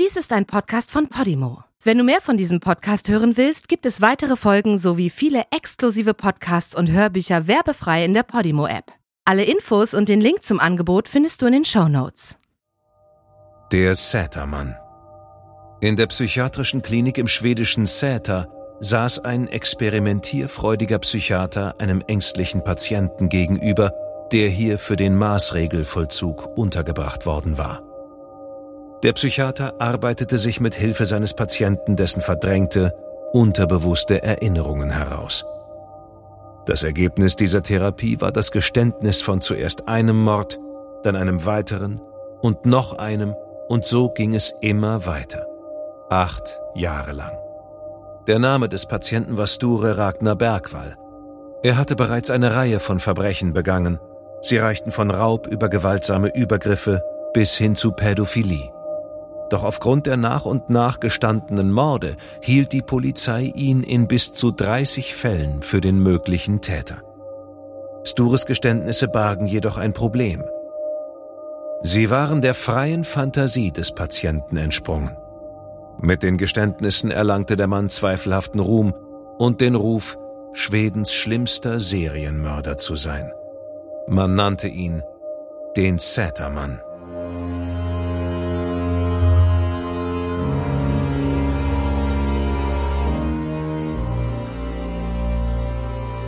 Dies ist ein Podcast von Podimo. Wenn du mehr von diesem Podcast hören willst, gibt es weitere Folgen sowie viele exklusive Podcasts und Hörbücher werbefrei in der Podimo-App. Alle Infos und den Link zum Angebot findest du in den Show Notes. Der Sätermann. In der psychiatrischen Klinik im schwedischen Säter saß ein experimentierfreudiger Psychiater einem ängstlichen Patienten gegenüber, der hier für den Maßregelvollzug untergebracht worden war. Der Psychiater arbeitete sich mit Hilfe seines Patienten dessen verdrängte, unterbewusste Erinnerungen heraus. Das Ergebnis dieser Therapie war das Geständnis von zuerst einem Mord, dann einem weiteren und noch einem, und so ging es immer weiter. Acht Jahre lang. Der Name des Patienten war Sture Ragnar Bergwall. Er hatte bereits eine Reihe von Verbrechen begangen. Sie reichten von Raub über gewaltsame Übergriffe bis hin zu Pädophilie. Doch aufgrund der nach und nach gestandenen Morde hielt die Polizei ihn in bis zu 30 Fällen für den möglichen Täter. Stures Geständnisse bargen jedoch ein Problem. Sie waren der freien Fantasie des Patienten entsprungen. Mit den Geständnissen erlangte der Mann zweifelhaften Ruhm und den Ruf, Schwedens schlimmster Serienmörder zu sein. Man nannte ihn den Sätermann.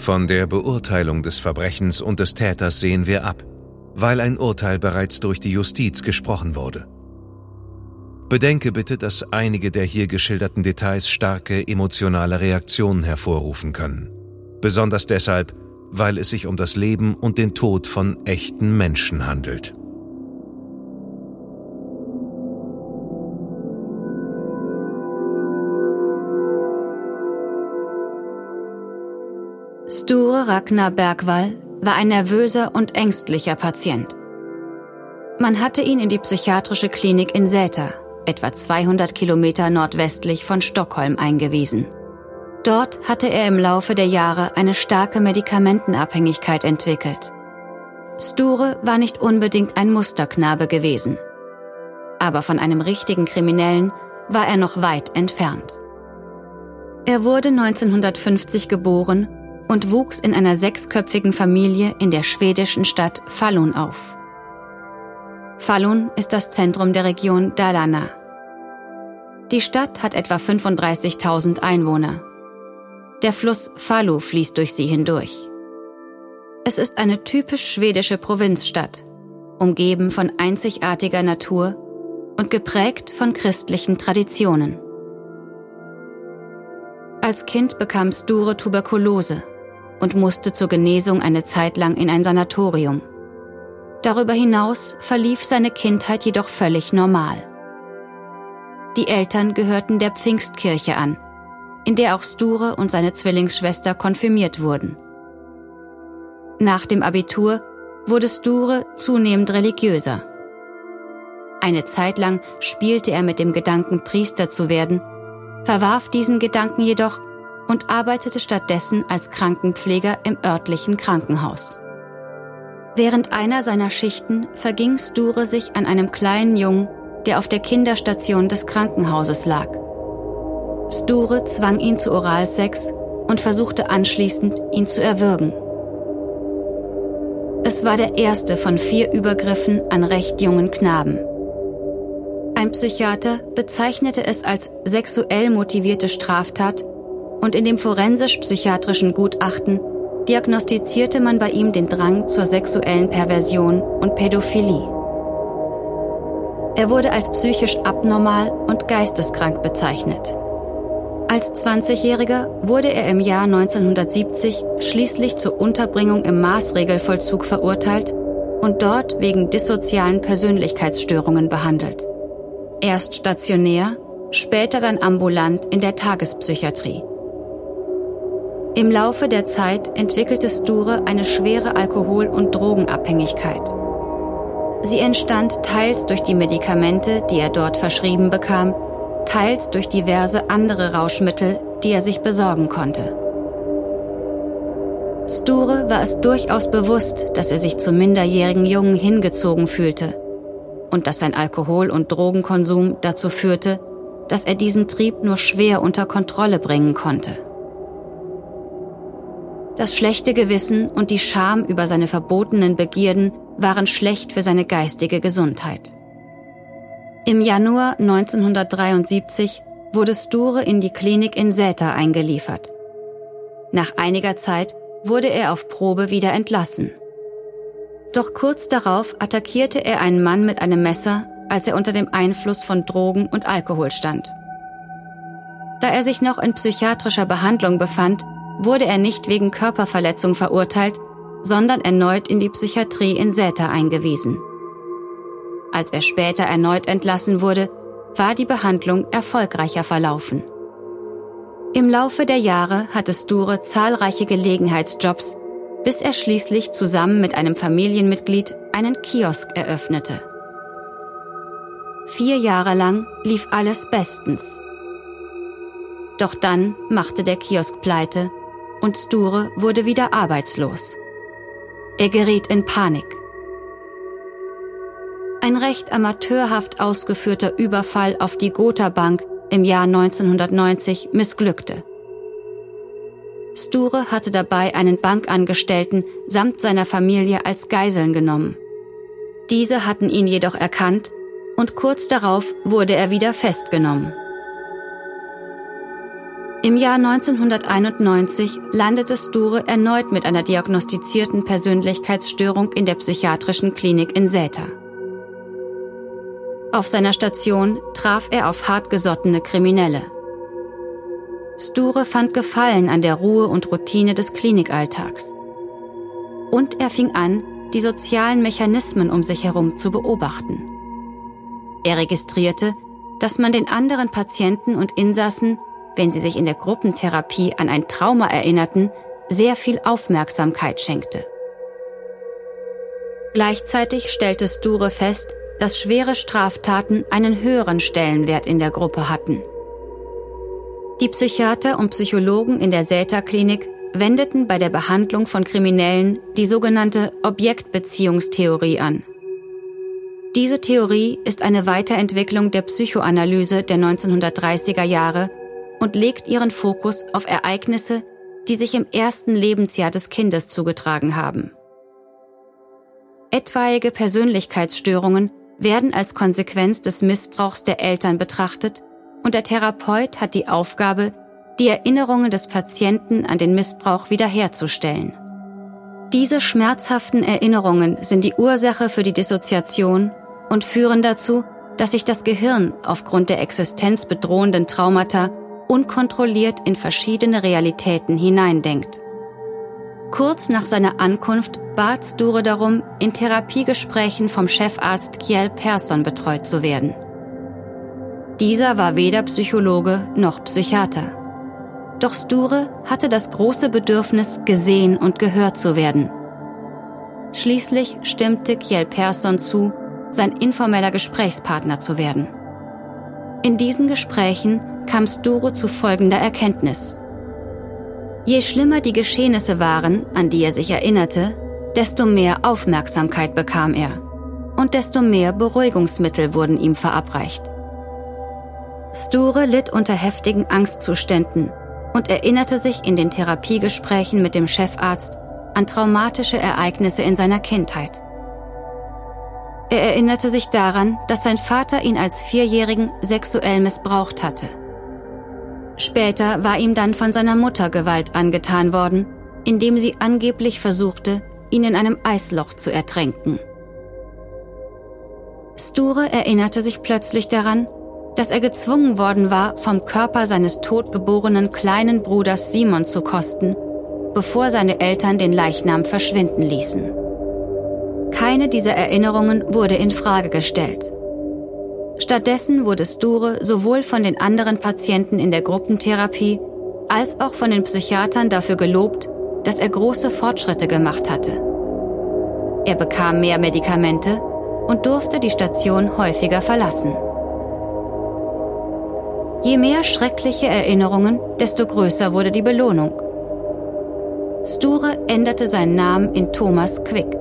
Von der Beurteilung des Verbrechens und des Täters sehen wir ab, weil ein Urteil bereits durch die Justiz gesprochen wurde. Bedenke bitte, dass einige der hier geschilderten Details starke emotionale Reaktionen hervorrufen können. Besonders deshalb, weil es sich um das Leben und den Tod von echten Menschen handelt. Sture Ragnar Bergwall war ein nervöser und ängstlicher Patient. Man hatte ihn in die psychiatrische Klinik in Säter, etwa 200 Kilometer nordwestlich von Stockholm, eingewiesen. Dort hatte er im Laufe der Jahre eine starke Medikamentenabhängigkeit entwickelt. Sture war nicht unbedingt ein Musterknabe gewesen. Aber von einem richtigen Kriminellen war er noch weit entfernt. Er wurde 1950 geboren und wuchs in einer sechsköpfigen Familie in der schwedischen Stadt Falun auf. Falun ist das Zentrum der Region Dalarna. Die Stadt hat etwa 35.000 Einwohner. Der Fluss Falu fließt durch sie hindurch. Es ist eine typisch schwedische Provinzstadt, umgeben von einzigartiger Natur und geprägt von christlichen Traditionen. Als Kind bekam Sture Tuberkulose und musste zur Genesung eine Zeit lang in ein Sanatorium. Darüber hinaus verlief seine Kindheit jedoch völlig normal. Die Eltern gehörten der Pfingstkirche an, in der auch Sture und seine Zwillingsschwester konfirmiert wurden. Nach dem Abitur wurde Sture zunehmend religiöser. Eine Zeit lang spielte er mit dem Gedanken, Priester zu werden, verwarf diesen Gedanken jedoch und arbeitete stattdessen als Krankenpfleger im örtlichen Krankenhaus. Während einer seiner Schichten verging Sture sich an einem kleinen Jungen, der auf der Kinderstation des Krankenhauses lag. Sture zwang ihn zu Oralsex und versuchte anschließend, ihn zu erwürgen. Es war der erste von vier Übergriffen an recht jungen Knaben. Ein Psychiater bezeichnete es als sexuell motivierte Straftat und in dem forensisch-psychiatrischen Gutachten diagnostizierte man bei ihm den Drang zur sexuellen Perversion und Pädophilie. Er wurde als psychisch abnormal und geisteskrank bezeichnet. Als 20-Jähriger wurde er im Jahr 1970 schließlich zur Unterbringung im Maßregelvollzug verurteilt und dort wegen dissozialen Persönlichkeitsstörungen behandelt. Erst stationär später dann ambulant in der Tagespsychiatrie. Im Laufe der Zeit entwickelte Sture eine schwere Alkohol- und Drogenabhängigkeit. Sie entstand teils durch die Medikamente, die er dort verschrieben bekam, teils durch diverse andere Rauschmittel, die er sich besorgen konnte. Sture war es durchaus bewusst, dass er sich zum minderjährigen Jungen hingezogen fühlte und dass sein Alkohol- und Drogenkonsum dazu führte, dass er diesen Trieb nur schwer unter Kontrolle bringen konnte. Das schlechte Gewissen und die Scham über seine verbotenen Begierden waren schlecht für seine geistige Gesundheit. Im Januar 1973 wurde Sture in die Klinik in Säter eingeliefert. Nach einiger Zeit wurde er auf Probe wieder entlassen. Doch kurz darauf attackierte er einen Mann mit einem Messer, als er unter dem Einfluss von Drogen und Alkohol stand. Da er sich noch in psychiatrischer Behandlung befand, wurde er nicht wegen Körperverletzung verurteilt, sondern erneut in die Psychiatrie in Säter eingewiesen. Als er später erneut entlassen wurde, war die Behandlung erfolgreicher verlaufen. Im Laufe der Jahre hatte Sture zahlreiche Gelegenheitsjobs, bis er schließlich zusammen mit einem Familienmitglied einen Kiosk eröffnete. Vier Jahre lang lief alles bestens. Doch dann machte der Kiosk pleite und Sture wurde wieder arbeitslos. Er geriet in Panik. Ein recht amateurhaft ausgeführter Überfall auf die Gotha Bank im Jahr 1990 missglückte. Sture hatte dabei einen Bankangestellten samt seiner Familie als Geiseln genommen. Diese hatten ihn jedoch erkannt und kurz darauf wurde er wieder festgenommen. Im Jahr 1991 landete Sture erneut mit einer diagnostizierten Persönlichkeitsstörung in der psychiatrischen Klinik in Säter. Auf seiner Station traf er auf hartgesottene Kriminelle. Sture fand Gefallen an der Ruhe und Routine des Klinikalltags. Und er fing an, die sozialen Mechanismen um sich herum zu beobachten. Er registrierte, dass man den anderen Patienten und Insassen, wenn sie sich in der Gruppentherapie an ein Trauma erinnerten, sehr viel Aufmerksamkeit schenkte. Gleichzeitig stellte Sture fest, dass schwere Straftaten einen höheren Stellenwert in der Gruppe hatten. Die Psychiater und Psychologen in der Säter-Klinik wendeten bei der Behandlung von Kriminellen die sogenannte Objektbeziehungstheorie an. Diese Theorie ist eine Weiterentwicklung der Psychoanalyse der 1930er Jahre und legt ihren Fokus auf Ereignisse, die sich im ersten Lebensjahr des Kindes zugetragen haben. Etwaige Persönlichkeitsstörungen werden als Konsequenz des Missbrauchs der Eltern betrachtet und der Therapeut hat die Aufgabe, die Erinnerungen des Patienten an den Missbrauch wiederherzustellen. Diese schmerzhaften Erinnerungen sind die Ursache für die Dissoziation und führen dazu, dass sich das Gehirn aufgrund der existenzbedrohenden Traumata unkontrolliert in verschiedene Realitäten hineindenkt. Kurz nach seiner Ankunft bat Sture darum, in Therapiegesprächen vom Chefarzt Kjell Persson betreut zu werden. Dieser war weder Psychologe noch Psychiater. Doch Sture hatte das große Bedürfnis, gesehen und gehört zu werden. Schließlich stimmte Kjell Persson zu, sein informeller Gesprächspartner zu werden. In diesen Gesprächen kam Sture zu folgender Erkenntnis. Je schlimmer die Geschehnisse waren, an die er sich erinnerte, desto mehr Aufmerksamkeit bekam er und desto mehr Beruhigungsmittel wurden ihm verabreicht. Sture litt unter heftigen Angstzuständen und erinnerte sich in den Therapiegesprächen mit dem Chefarzt an traumatische Ereignisse in seiner Kindheit. Er erinnerte sich daran, dass sein Vater ihn als Vierjährigen sexuell missbraucht hatte. Später war ihm dann von seiner Mutter Gewalt angetan worden, indem sie angeblich versuchte, ihn in einem Eisloch zu ertränken. Sture erinnerte sich plötzlich daran, dass er gezwungen worden war, vom Körper seines totgeborenen kleinen Bruders Simon zu kosten, bevor seine Eltern den Leichnam verschwinden ließen. Keine dieser Erinnerungen wurde in Frage gestellt. Stattdessen wurde Sture sowohl von den anderen Patienten in der Gruppentherapie als auch von den Psychiatern dafür gelobt, dass er große Fortschritte gemacht hatte. Er bekam mehr Medikamente und durfte die Station häufiger verlassen. Je mehr schreckliche Erinnerungen, desto größer wurde die Belohnung. Sture änderte seinen Namen in Thomas Quick.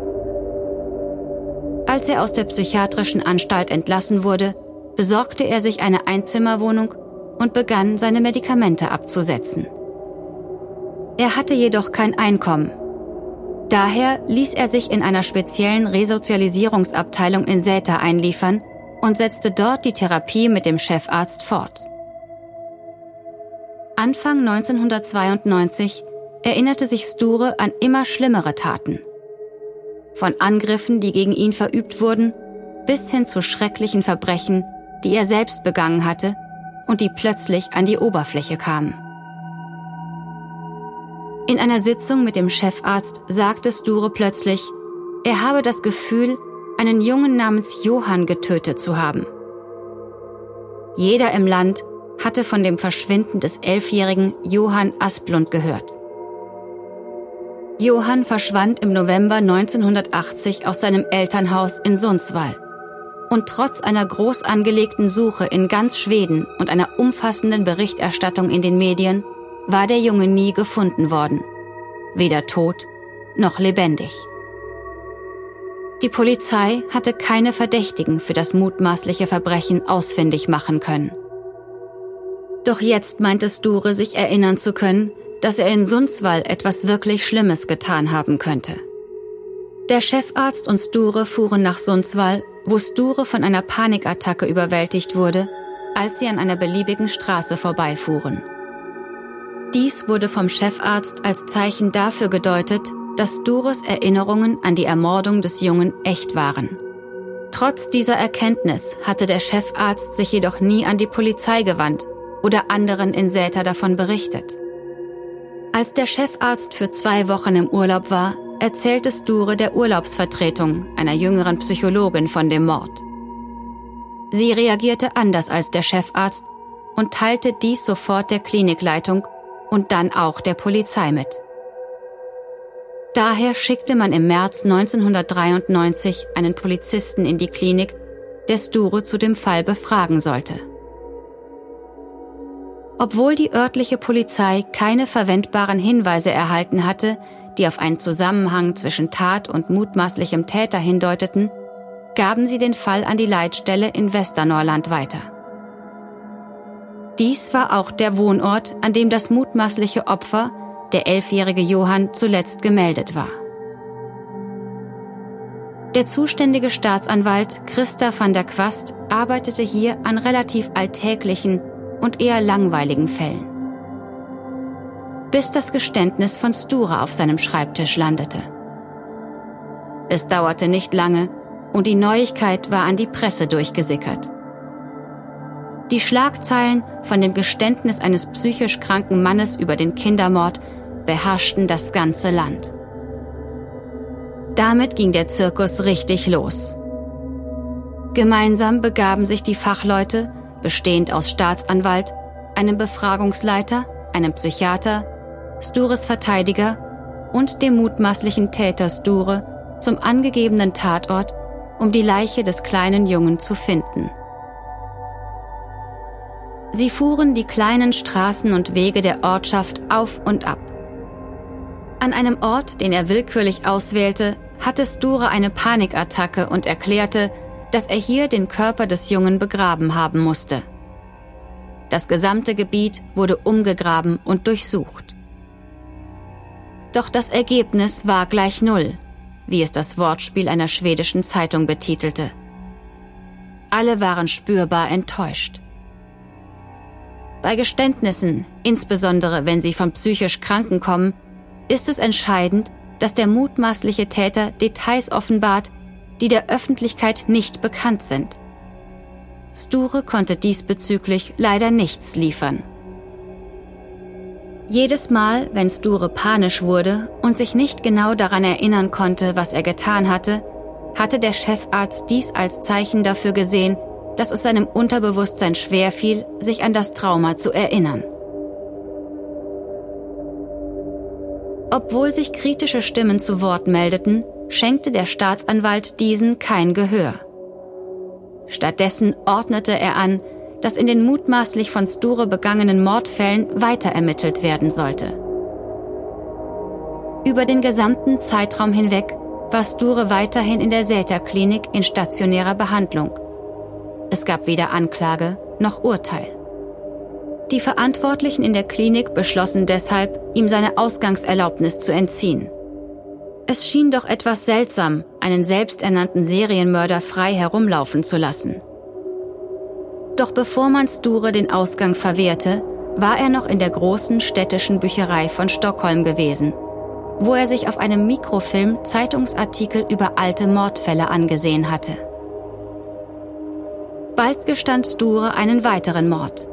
Als er aus der psychiatrischen Anstalt entlassen wurde, besorgte er sich eine Einzimmerwohnung und begann, seine Medikamente abzusetzen. Er hatte jedoch kein Einkommen. Daher ließ er sich in einer speziellen Resozialisierungsabteilung in Säter einliefern und setzte dort die Therapie mit dem Chefarzt fort. Anfang 1992 erinnerte sich Sture an immer schlimmere Taten. Von Angriffen, die gegen ihn verübt wurden, bis hin zu schrecklichen Verbrechen, die er selbst begangen hatte und die plötzlich an die Oberfläche kamen. In einer Sitzung mit dem Chefarzt sagte Sture plötzlich, er habe das Gefühl, einen Jungen namens Johann getötet zu haben. Jeder im Land hatte von dem Verschwinden des elfjährigen Johann Asplund gehört. Johann verschwand im November 1980 aus seinem Elternhaus in Sundsvall. Und trotz einer groß angelegten Suche in ganz Schweden und einer umfassenden Berichterstattung in den Medien war der Junge nie gefunden worden. Weder tot noch lebendig. Die Polizei hatte keine Verdächtigen für das mutmaßliche Verbrechen ausfindig machen können. Doch jetzt meinte Sture sich erinnern zu können, dass er in Sundsvall etwas wirklich Schlimmes getan haben könnte. Der Chefarzt und Sture fuhren nach Sundsvall, wo Sture von einer Panikattacke überwältigt wurde, als sie an einer beliebigen Straße vorbeifuhren. Dies wurde vom Chefarzt als Zeichen dafür gedeutet, dass Stures Erinnerungen an die Ermordung des Jungen echt waren. Trotz dieser Erkenntnis hatte der Chefarzt sich jedoch nie an die Polizei gewandt oder anderen in Säter davon berichtet. Als der Chefarzt für zwei Wochen im Urlaub war, erzählte Sture der Urlaubsvertretung, einer jüngeren Psychologin, von dem Mord. Sie reagierte anders als der Chefarzt und teilte dies sofort der Klinikleitung und dann auch der Polizei mit. Daher schickte man im März 1993 einen Polizisten in die Klinik, der Sture zu dem Fall befragen sollte. Obwohl die örtliche Polizei keine verwendbaren Hinweise erhalten hatte, die auf einen Zusammenhang zwischen Tat und mutmaßlichem Täter hindeuteten, gaben sie den Fall an die Leitstelle in Westernorland weiter. Dies war auch der Wohnort, an dem das mutmaßliche Opfer, der elfjährige Johann, zuletzt gemeldet war. Der zuständige Staatsanwalt Christa van der Quast arbeitete hier an relativ alltäglichen und eher langweiligen Fällen. Bis das Geständnis von Stura auf seinem Schreibtisch landete. Es dauerte nicht lange und die Neuigkeit war an die Presse durchgesickert. Die Schlagzeilen von dem Geständnis eines psychisch kranken Mannes über den Kindermord beherrschten das ganze Land. Damit ging der Zirkus richtig los. Gemeinsam begaben sich die Fachleute bestehend aus Staatsanwalt, einem Befragungsleiter, einem Psychiater, Stures Verteidiger und dem mutmaßlichen Täter Sture zum angegebenen Tatort, um die Leiche des kleinen Jungen zu finden. Sie fuhren die kleinen Straßen und Wege der Ortschaft auf und ab. An einem Ort, den er willkürlich auswählte, hatte Sture eine Panikattacke und erklärte, dass er hier den Körper des Jungen begraben haben musste. Das gesamte Gebiet wurde umgegraben und durchsucht. Doch das Ergebnis war gleich Null, wie es das Wortspiel einer schwedischen Zeitung betitelte. Alle waren spürbar enttäuscht. Bei Geständnissen, insbesondere wenn sie von psychisch Kranken kommen, ist es entscheidend, dass der mutmaßliche Täter Details offenbart, die der Öffentlichkeit nicht bekannt sind. Sture konnte diesbezüglich leider nichts liefern. Jedes Mal, wenn Sture panisch wurde und sich nicht genau daran erinnern konnte, was er getan hatte, hatte der Chefarzt dies als Zeichen dafür gesehen, dass es seinem Unterbewusstsein schwerfiel, sich an das Trauma zu erinnern. Obwohl sich kritische Stimmen zu Wort meldeten, schenkte der Staatsanwalt diesen kein Gehör. Stattdessen ordnete er an, dass in den mutmaßlich von Sture begangenen Mordfällen weiter ermittelt werden sollte. Über den gesamten Zeitraum hinweg war Sture weiterhin in der Säter-Klinik in stationärer Behandlung. Es gab weder Anklage noch Urteil. Die Verantwortlichen in der Klinik beschlossen deshalb, ihm seine Ausgangserlaubnis zu entziehen. Es schien doch etwas seltsam, einen selbsternannten Serienmörder frei herumlaufen zu lassen. Doch bevor man Sture den Ausgang verwehrte, war er noch in der großen städtischen Bücherei von Stockholm gewesen, wo er sich auf einem Mikrofilm Zeitungsartikel über alte Mordfälle angesehen hatte. Bald gestand Sture einen weiteren Mord.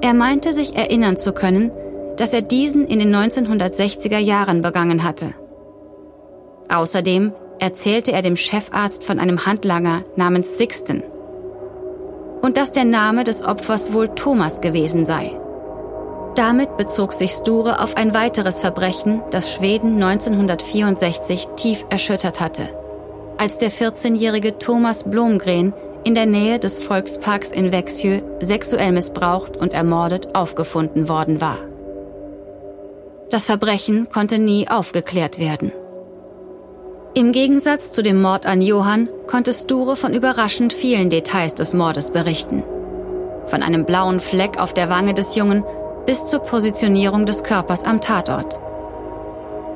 Er meinte sich erinnern zu können, dass er diesen in den 1960er Jahren begangen hatte. Außerdem erzählte er dem Chefarzt von einem Handlanger namens Sixten und dass der Name des Opfers wohl Thomas gewesen sei. Damit bezog sich Sture auf ein weiteres Verbrechen, das Schweden 1964 tief erschüttert hatte, als der 14-jährige Thomas Blomgren in der Nähe des Volksparks in Växjö sexuell missbraucht und ermordet aufgefunden worden war. Das Verbrechen konnte nie aufgeklärt werden. Im Gegensatz zu dem Mord an Johann konnte Sture von überraschend vielen Details des Mordes berichten. Von einem blauen Fleck auf der Wange des Jungen bis zur Positionierung des Körpers am Tatort.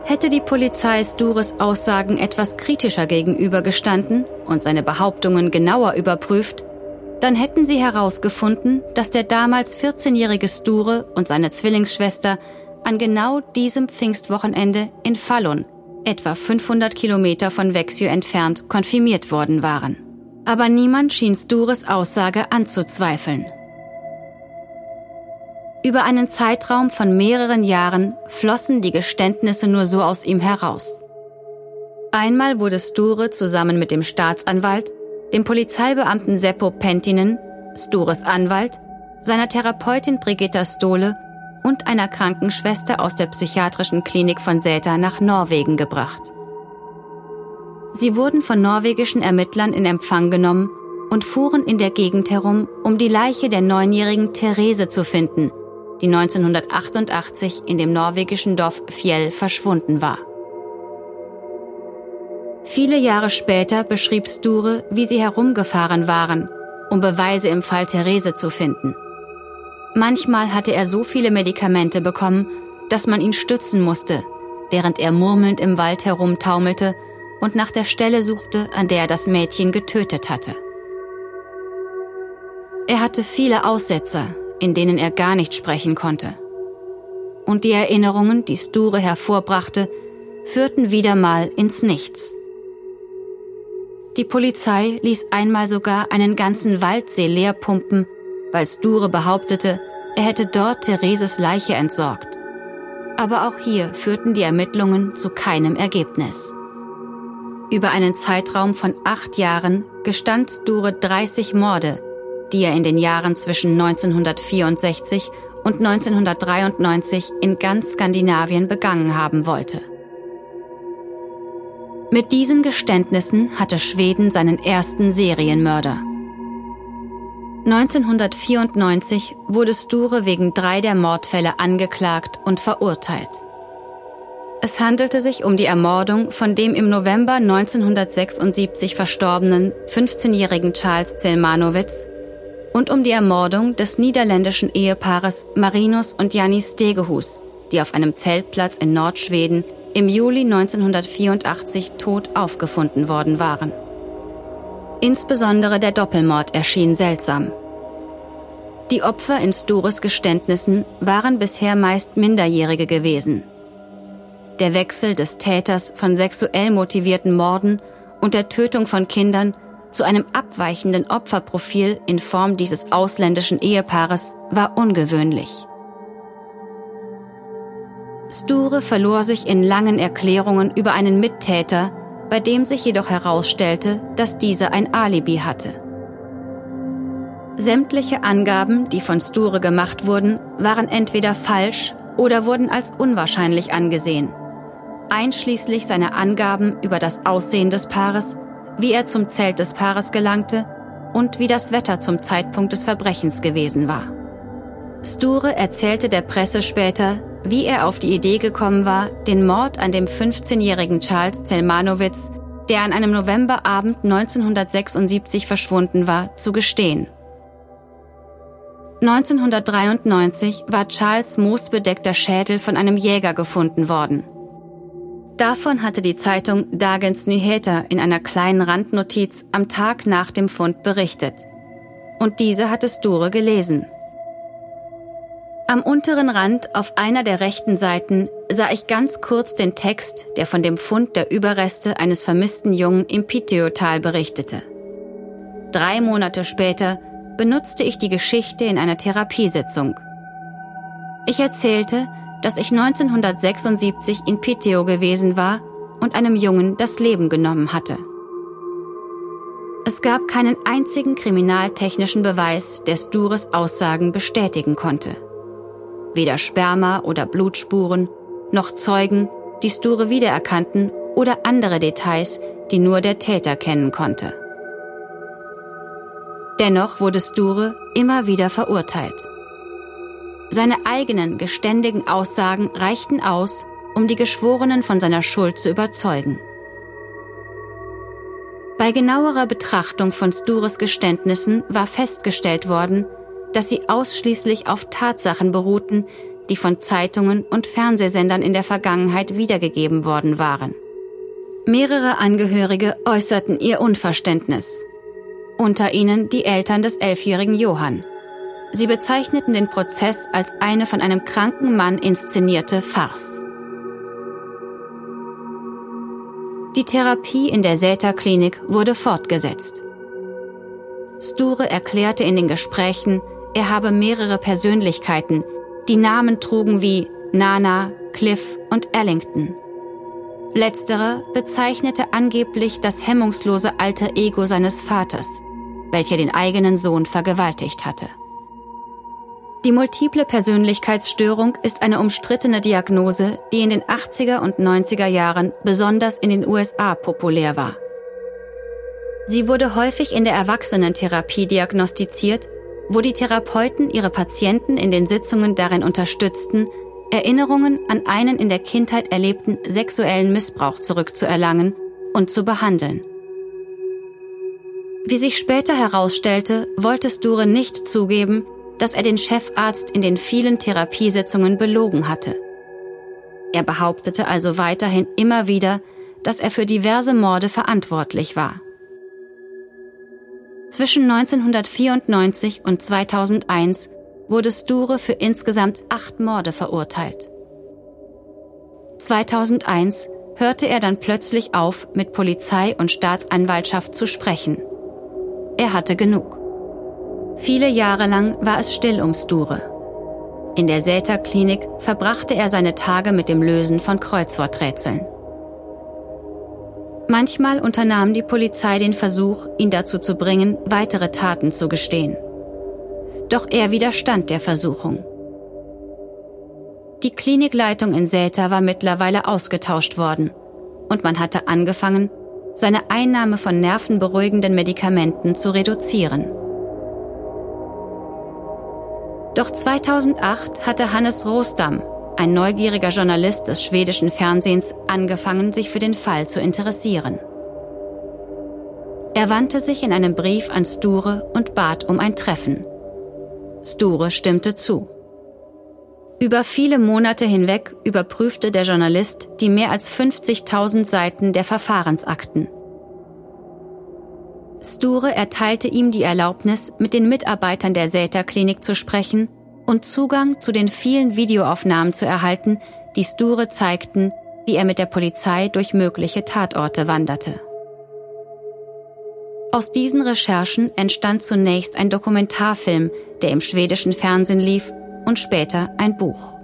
Hätte die Polizei Stures Aussagen etwas kritischer gegenübergestanden und seine Behauptungen genauer überprüft, dann hätten sie herausgefunden, dass der damals 14-jährige Sture und seine Zwillingsschwester an genau diesem Pfingstwochenende in Fallon etwa 500 Kilometer von Växjö entfernt, konfirmiert worden waren. Aber niemand schien Stures Aussage anzuzweifeln. Über einen Zeitraum von mehreren Jahren flossen die Geständnisse nur so aus ihm heraus. Einmal wurde Sture zusammen mit dem Staatsanwalt, dem Polizeibeamten Seppo Pentinen, Stures Anwalt, seiner Therapeutin Brigitta Stohle und einer Krankenschwester aus der psychiatrischen Klinik von Säter nach Norwegen gebracht. Sie wurden von norwegischen Ermittlern in Empfang genommen und fuhren in der Gegend herum, um die Leiche der neunjährigen Therese zu finden, die 1988 in dem norwegischen Dorf Fjell verschwunden war. Viele Jahre später beschrieb Sture, wie sie herumgefahren waren, um Beweise im Fall Therese zu finden – Manchmal hatte er so viele Medikamente bekommen, dass man ihn stützen musste, während er murmelnd im Wald herumtaumelte und nach der Stelle suchte, an der er das Mädchen getötet hatte. Er hatte viele Aussetzer, in denen er gar nicht sprechen konnte. Und die Erinnerungen, die Sture hervorbrachte, führten wieder mal ins Nichts. Die Polizei ließ einmal sogar einen ganzen Waldsee leerpumpen, weil Sture behauptete, er hätte dort Thereses Leiche entsorgt. Aber auch hier führten die Ermittlungen zu keinem Ergebnis. Über einen Zeitraum von acht Jahren gestand Sture 30 Morde, die er in den Jahren zwischen 1964 und 1993 in ganz Skandinavien begangen haben wollte. Mit diesen Geständnissen hatte Schweden seinen ersten Serienmörder. 1994 wurde Sture wegen drei der Mordfälle angeklagt und verurteilt. Es handelte sich um die Ermordung von dem im November 1976 verstorbenen 15-jährigen Charles Zelmanowitz und um die Ermordung des niederländischen Ehepaares Marinus und Janis Stegehus, die auf einem Zeltplatz in Nordschweden im Juli 1984 tot aufgefunden worden waren. Insbesondere der Doppelmord erschien seltsam. Die Opfer in Stures Geständnissen waren bisher meist Minderjährige gewesen. Der Wechsel des Täters von sexuell motivierten Morden und der Tötung von Kindern zu einem abweichenden Opferprofil in Form dieses ausländischen Ehepaares war ungewöhnlich. Sture verlor sich in langen Erklärungen über einen Mittäter, bei dem sich jedoch herausstellte, dass dieser ein Alibi hatte. Sämtliche Angaben, die von Sture gemacht wurden, waren entweder falsch oder wurden als unwahrscheinlich angesehen. Einschließlich seiner Angaben über das Aussehen des Paares, wie er zum Zelt des Paares gelangte und wie das Wetter zum Zeitpunkt des Verbrechens gewesen war. Sture erzählte der Presse später, wie er auf die Idee gekommen war, den Mord an dem 15-jährigen Charles Zelmanowitz, der an einem Novemberabend 1976 verschwunden war, zu gestehen. 1993 war Charles moosbedeckter Schädel von einem Jäger gefunden worden. Davon hatte die Zeitung Dagens Nyheter in einer kleinen Randnotiz am Tag nach dem Fund berichtet. Und diese hatte Sture gelesen. Am unteren Rand auf einer der rechten Seiten sah ich ganz kurz den Text, der von dem Fund der Überreste eines vermissten Jungen im Piteotal berichtete. Drei Monate später benutzte ich die Geschichte in einer Therapiesitzung. Ich erzählte, dass ich 1976 in Piteo gewesen war und einem Jungen das Leben genommen hatte. Es gab keinen einzigen kriminaltechnischen Beweis, der Stures Aussagen bestätigen konnte weder Sperma oder Blutspuren, noch Zeugen, die Sture wiedererkannten oder andere Details, die nur der Täter kennen konnte. Dennoch wurde Sture immer wieder verurteilt. Seine eigenen geständigen Aussagen reichten aus, um die Geschworenen von seiner Schuld zu überzeugen. Bei genauerer Betrachtung von Stures Geständnissen war festgestellt worden, dass sie ausschließlich auf Tatsachen beruhten, die von Zeitungen und Fernsehsendern in der Vergangenheit wiedergegeben worden waren. Mehrere Angehörige äußerten ihr Unverständnis. Unter ihnen die Eltern des elfjährigen Johann. Sie bezeichneten den Prozess als eine von einem kranken Mann inszenierte Farce. Die Therapie in der Säter-Klinik wurde fortgesetzt. Sture erklärte in den Gesprächen, er habe mehrere Persönlichkeiten, die Namen trugen wie Nana, Cliff und Ellington. Letztere bezeichnete angeblich das hemmungslose alter Ego seines Vaters, welcher den eigenen Sohn vergewaltigt hatte. Die multiple Persönlichkeitsstörung ist eine umstrittene Diagnose, die in den 80er und 90er Jahren besonders in den USA populär war. Sie wurde häufig in der Erwachsenentherapie diagnostiziert wo die Therapeuten ihre Patienten in den Sitzungen darin unterstützten, Erinnerungen an einen in der Kindheit erlebten sexuellen Missbrauch zurückzuerlangen und zu behandeln. Wie sich später herausstellte, wollte Sture nicht zugeben, dass er den Chefarzt in den vielen Therapiesitzungen belogen hatte. Er behauptete also weiterhin immer wieder, dass er für diverse Morde verantwortlich war. Zwischen 1994 und 2001 wurde Sture für insgesamt acht Morde verurteilt. 2001 hörte er dann plötzlich auf, mit Polizei und Staatsanwaltschaft zu sprechen. Er hatte genug. Viele Jahre lang war es still um Sture. In der Säter-Klinik verbrachte er seine Tage mit dem Lösen von Kreuzworträtseln. Manchmal unternahm die Polizei den Versuch, ihn dazu zu bringen, weitere Taten zu gestehen. Doch er widerstand der Versuchung. Die Klinikleitung in Säter war mittlerweile ausgetauscht worden und man hatte angefangen, seine Einnahme von nervenberuhigenden Medikamenten zu reduzieren. Doch 2008 hatte Hannes Rostam, ein neugieriger Journalist des schwedischen Fernsehens, angefangen, sich für den Fall zu interessieren. Er wandte sich in einem Brief an Sture und bat um ein Treffen. Sture stimmte zu. Über viele Monate hinweg überprüfte der Journalist die mehr als 50.000 Seiten der Verfahrensakten. Sture erteilte ihm die Erlaubnis, mit den Mitarbeitern der Säter-Klinik zu sprechen und Zugang zu den vielen Videoaufnahmen zu erhalten, die Sture zeigten, wie er mit der Polizei durch mögliche Tatorte wanderte. Aus diesen Recherchen entstand zunächst ein Dokumentarfilm, der im schwedischen Fernsehen lief, und später ein Buch.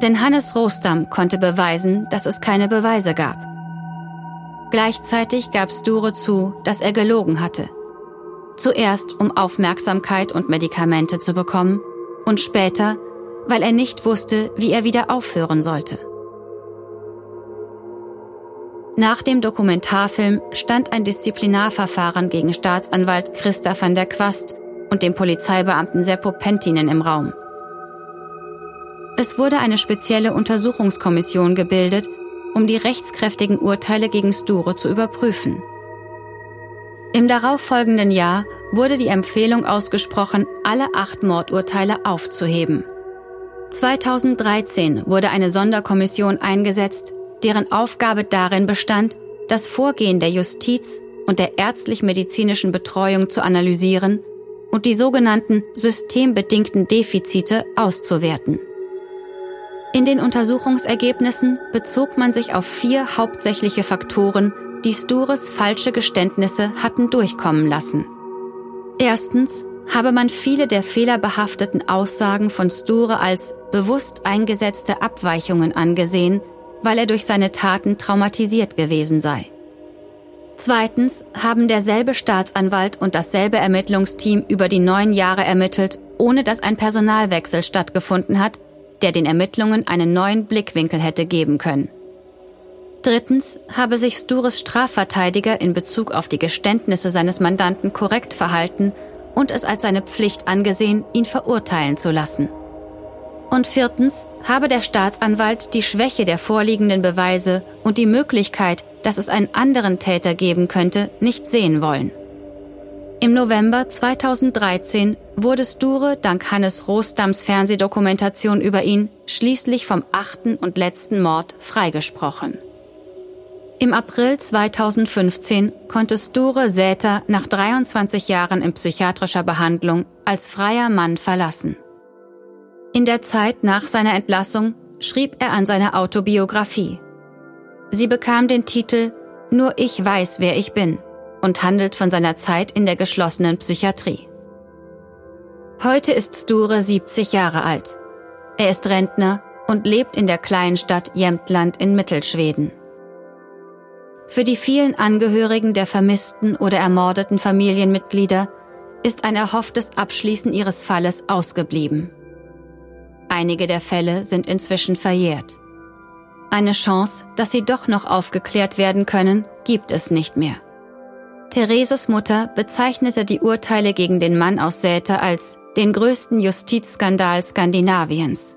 Denn Hannes Rostam konnte beweisen, dass es keine Beweise gab. Gleichzeitig gab Sture zu, dass er gelogen hatte. Zuerst, um Aufmerksamkeit und Medikamente zu bekommen und später, weil er nicht wusste, wie er wieder aufhören sollte. Nach dem Dokumentarfilm stand ein Disziplinarverfahren gegen Staatsanwalt Christa van der Quast und dem Polizeibeamten Seppo Pentinen im Raum. Es wurde eine spezielle Untersuchungskommission gebildet, um die rechtskräftigen Urteile gegen Sture zu überprüfen. Im darauffolgenden Jahr wurde die Empfehlung ausgesprochen, alle acht Mordurteile aufzuheben. 2013 wurde eine Sonderkommission eingesetzt, deren Aufgabe darin bestand, das Vorgehen der Justiz und der ärztlich-medizinischen Betreuung zu analysieren und die sogenannten systembedingten Defizite auszuwerten. In den Untersuchungsergebnissen bezog man sich auf vier hauptsächliche Faktoren, die Stures falsche Geständnisse hatten durchkommen lassen. Erstens habe man viele der fehlerbehafteten Aussagen von Sture als bewusst eingesetzte Abweichungen angesehen, weil er durch seine Taten traumatisiert gewesen sei. Zweitens haben derselbe Staatsanwalt und dasselbe Ermittlungsteam über die neun Jahre ermittelt, ohne dass ein Personalwechsel stattgefunden hat, der den Ermittlungen einen neuen Blickwinkel hätte geben können. Drittens habe sich Stures Strafverteidiger in Bezug auf die Geständnisse seines Mandanten korrekt verhalten und es als seine Pflicht angesehen, ihn verurteilen zu lassen. Und viertens habe der Staatsanwalt die Schwäche der vorliegenden Beweise und die Möglichkeit, dass es einen anderen Täter geben könnte, nicht sehen wollen. Im November 2013 wurde Sture dank Hannes Rostams Fernsehdokumentation über ihn schließlich vom achten und letzten Mord freigesprochen. Im April 2015 konnte Sture Säter nach 23 Jahren in psychiatrischer Behandlung als freier Mann verlassen. In der Zeit nach seiner Entlassung schrieb er an seiner Autobiografie. Sie bekam den Titel Nur ich weiß, wer ich bin und handelt von seiner Zeit in der geschlossenen Psychiatrie. Heute ist Sture 70 Jahre alt. Er ist Rentner und lebt in der kleinen Stadt Jämtland in Mittelschweden. Für die vielen Angehörigen der vermissten oder ermordeten Familienmitglieder ist ein erhofftes Abschließen ihres Falles ausgeblieben. Einige der Fälle sind inzwischen verjährt. Eine Chance, dass sie doch noch aufgeklärt werden können, gibt es nicht mehr. Thereses Mutter bezeichnete die Urteile gegen den Mann aus Säter als den größten Justizskandal Skandinaviens.